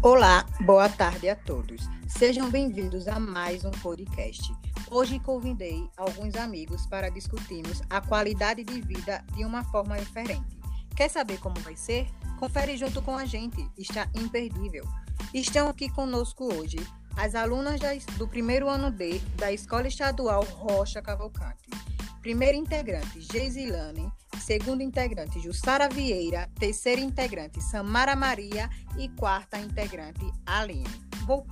Olá, boa tarde a todos. Sejam bem-vindos a mais um podcast. Hoje convidei alguns amigos para discutirmos a qualidade de vida de uma forma diferente. Quer saber como vai ser? Confere junto com a gente, está imperdível. Estão aqui conosco hoje as alunas do primeiro ano D da Escola Estadual Rocha Cavalcante. Primeiro integrante, Geisilane. Segundo integrante, Jussara Vieira. Terceiro integrante, Samara Maria. E quarta integrante, Aline. Vou...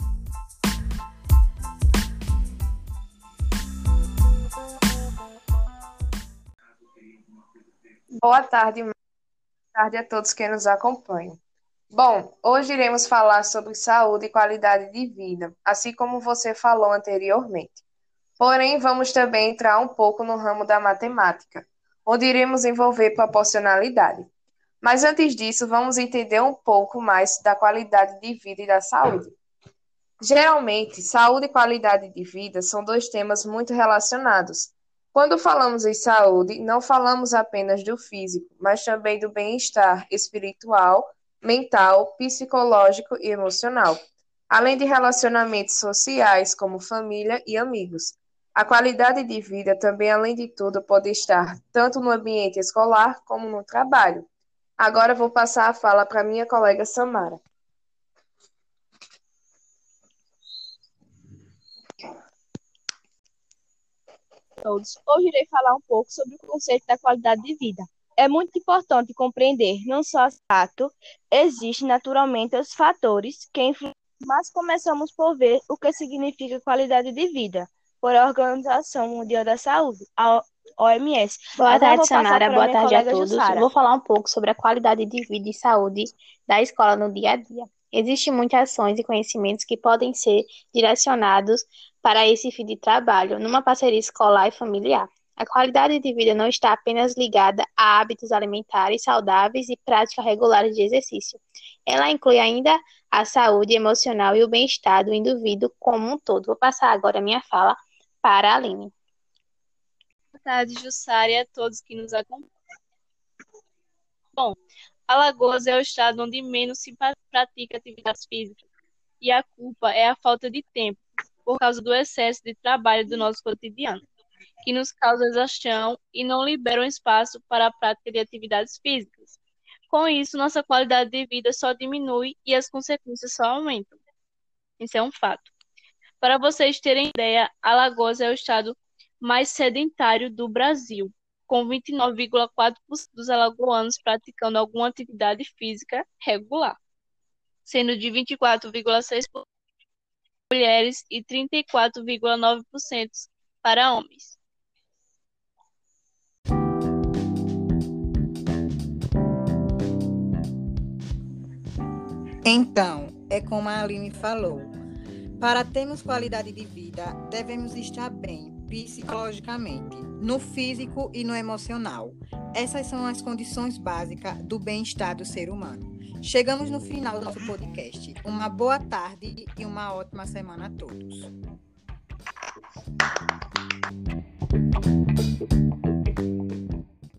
Boa tarde, boa tarde a todos que nos acompanham. Bom, hoje iremos falar sobre saúde e qualidade de vida, assim como você falou anteriormente. Porém, vamos também entrar um pouco no ramo da matemática, onde iremos envolver proporcionalidade. Mas antes disso, vamos entender um pouco mais da qualidade de vida e da saúde. Geralmente, saúde e qualidade de vida são dois temas muito relacionados. Quando falamos em saúde, não falamos apenas do físico, mas também do bem-estar espiritual mental, psicológico e emocional, além de relacionamentos sociais como família e amigos. A qualidade de vida também, além de tudo, pode estar tanto no ambiente escolar como no trabalho. Agora vou passar a fala para minha colega Samara. Todos. Hoje irei falar um pouco sobre o conceito da qualidade de vida. É muito importante compreender não só o fato, existem naturalmente os fatores que influenciam, mas começamos por ver o que significa qualidade de vida, por a Organização Mundial da Saúde, a OMS. Boa Agora tarde, Samara. Boa tarde a todos. Jussara. Vou falar um pouco sobre a qualidade de vida e saúde da escola no dia a dia. Existem muitas ações e conhecimentos que podem ser direcionados para esse fim de trabalho, numa parceria escolar e familiar. A qualidade de vida não está apenas ligada a hábitos alimentares saudáveis e práticas regulares de exercício. Ela inclui ainda a saúde emocional e o bem-estar do indivíduo como um todo. Vou passar agora a minha fala para a Aline. Boa tarde, Jussara, a todos que nos acompanham. Bom, Alagoas é o estado onde menos se pratica atividades físicas, e a culpa é a falta de tempo, por causa do excesso de trabalho do nosso cotidiano que nos causa exaustão e não liberam espaço para a prática de atividades físicas. Com isso, nossa qualidade de vida só diminui e as consequências só aumentam. Isso é um fato. Para vocês terem ideia, Alagoas é o estado mais sedentário do Brasil, com 29,4% dos alagoanos praticando alguma atividade física regular, sendo de 24,6% mulheres e 34,9% para homens. Então, é como a Aline falou. Para termos qualidade de vida, devemos estar bem psicologicamente, no físico e no emocional. Essas são as condições básicas do bem-estar do ser humano. Chegamos no final do nosso podcast. Uma boa tarde e uma ótima semana a todos.